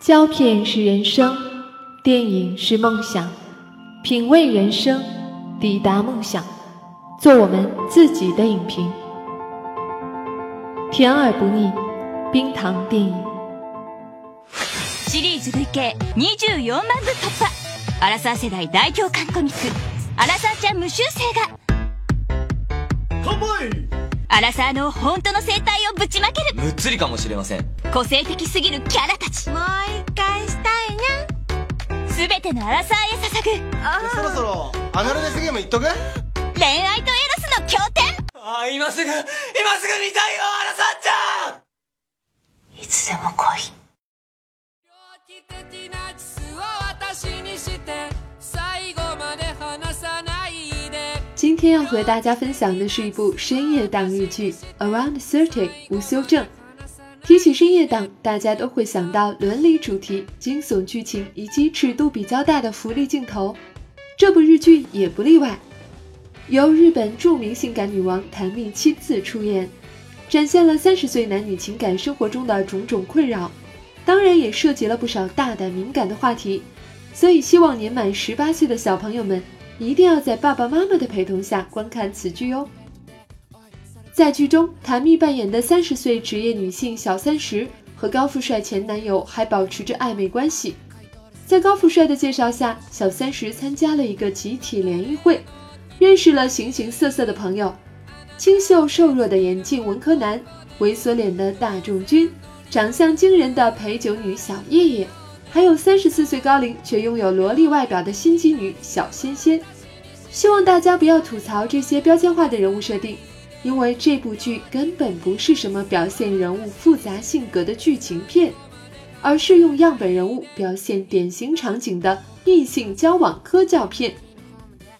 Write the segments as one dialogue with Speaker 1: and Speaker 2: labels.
Speaker 1: 胶片是人生，电影是梦想，品味人生，抵达梦想，做我们自己的影评，甜而不腻，冰糖电影。
Speaker 2: シリーズ累計24万部突破アラサー世代大共感コミック「アラサーちゃん無修正」が
Speaker 3: 乾杯
Speaker 2: アラサーの本当の生態をぶちまける
Speaker 4: むっつりかもしれません
Speaker 2: 個性的すぎるキャラたち。
Speaker 5: もう一回したいにゃ
Speaker 2: 全てのアラサーへ捧ぐ。
Speaker 3: そろそろアナルデスゲームいっとく？
Speaker 2: 恋愛とエロスの経典。
Speaker 4: あー今すぐ今すぐ見たいよアラサーちゃん。
Speaker 2: いつでも来い。
Speaker 6: 猟奇的なキスを私にして最後まで離さないで。
Speaker 1: 今天要和大家分享的是一部深夜档日剧《Around Thirty》无修正。提起深夜档，大家都会想到伦理主题、惊悚剧情以及尺度比较大的福利镜头。这部日剧也不例外，由日本著名性感女王檀蜜亲自出演，展现了三十岁男女情感生活中的种种困扰，当然也涉及了不少大胆敏感的话题。所以，希望年满十八岁的小朋友们一定要在爸爸妈妈的陪同下观看此剧哦。在剧中，谭蜜扮演的三十岁职业女性小三十和高富帅前男友还保持着暧昧关系。在高富帅的介绍下，小三十参加了一个集体联谊会，认识了形形色色的朋友：清秀瘦弱的眼镜文科男，猥琐脸的大众君，长相惊人的陪酒女小叶叶，还有三十四岁高龄却拥有萝莉外表的心机女小仙仙。希望大家不要吐槽这些标签化的人物设定。因为这部剧根本不是什么表现人物复杂性格的剧情片，而是用样本人物表现典型场景的异性交往科教片。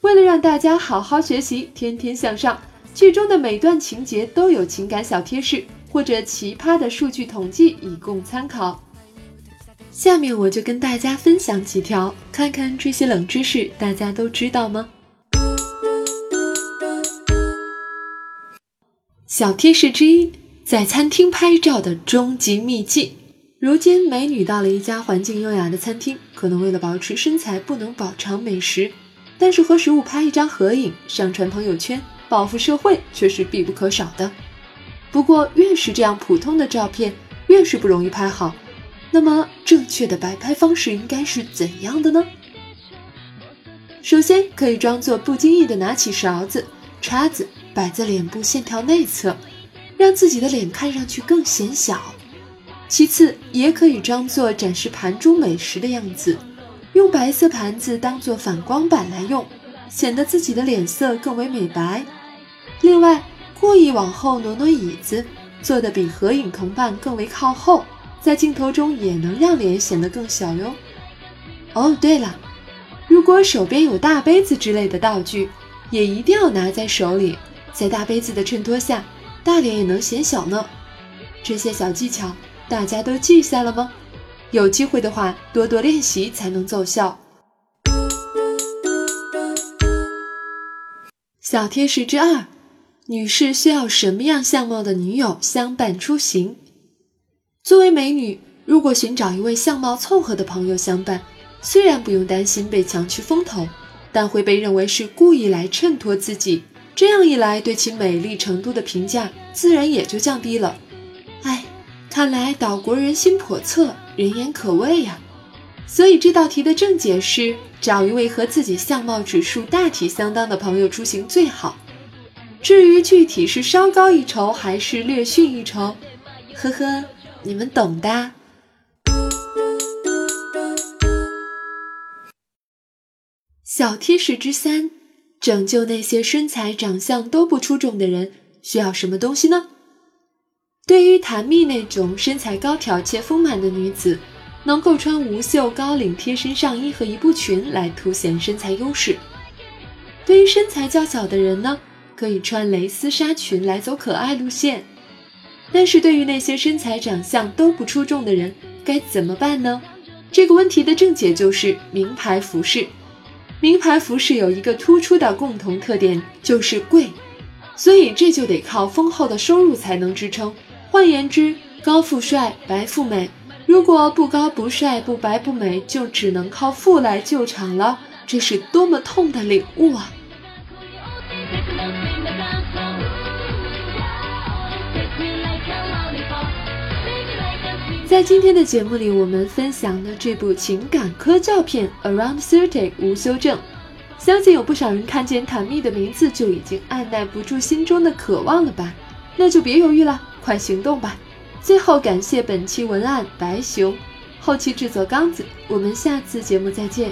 Speaker 1: 为了让大家好好学习，天天向上，剧中的每段情节都有情感小贴士或者奇葩的数据统计以供参考。下面我就跟大家分享几条，看看这些冷知识大家都知道吗？小贴士之一，在餐厅拍照的终极秘籍。如今，美女到了一家环境优雅的餐厅，可能为了保持身材不能饱尝美食，但是和食物拍一张合影，上传朋友圈，报复社会却是必不可少的。不过，越是这样普通的照片，越是不容易拍好。那么，正确的摆拍方式应该是怎样的呢？首先，可以装作不经意的拿起勺子、叉子。摆在脸部线条内侧，让自己的脸看上去更显小。其次，也可以装作展示盘中美食的样子，用白色盘子当做反光板来用，显得自己的脸色更为美白。另外，故意往后挪挪椅子，坐得比合影同伴更为靠后，在镜头中也能让脸显得更小哟。哦，对了，如果手边有大杯子之类的道具，也一定要拿在手里。在大杯子的衬托下，大脸也能显小呢。这些小技巧大家都记下了吗？有机会的话，多多练习才能奏效。小贴士之二：女士需要什么样相貌的女友相伴出行？作为美女，如果寻找一位相貌凑合的朋友相伴，虽然不用担心被抢去风头，但会被认为是故意来衬托自己。这样一来，对其美丽程度的评价自然也就降低了。哎，看来岛国人心叵测，人言可畏呀。所以这道题的正解是找一位和自己相貌指数大体相当的朋友出行最好。至于具体是稍高一筹还是略逊一筹，呵呵，你们懂的。小贴士之三。拯救那些身材长相都不出众的人需要什么东西呢？对于谭蜜那种身材高挑且丰满的女子，能够穿无袖高领贴身上衣和一步裙来凸显身材优势。对于身材较小的人呢，可以穿蕾丝纱裙来走可爱路线。但是对于那些身材长相都不出众的人，该怎么办呢？这个问题的正解就是名牌服饰。名牌服饰有一个突出的共同特点，就是贵，所以这就得靠丰厚的收入才能支撑。换言之，高富帅、白富美如果不高不帅不白不美，就只能靠富来救场了，这是多么痛的领悟啊！在今天的节目里，我们分享了这部情感科教片《Around Thirty》无修正，相信有不少人看见卡密的名字就已经按耐不住心中的渴望了吧？那就别犹豫了，快行动吧！最后感谢本期文案白熊，后期制作刚子，我们下次节目再见。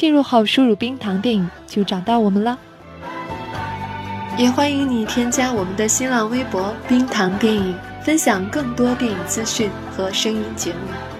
Speaker 1: 进入后输入“冰糖电影”就找到我们了。也欢迎你添加我们的新浪微博“冰糖电影”，分享更多电影资讯和声音节目。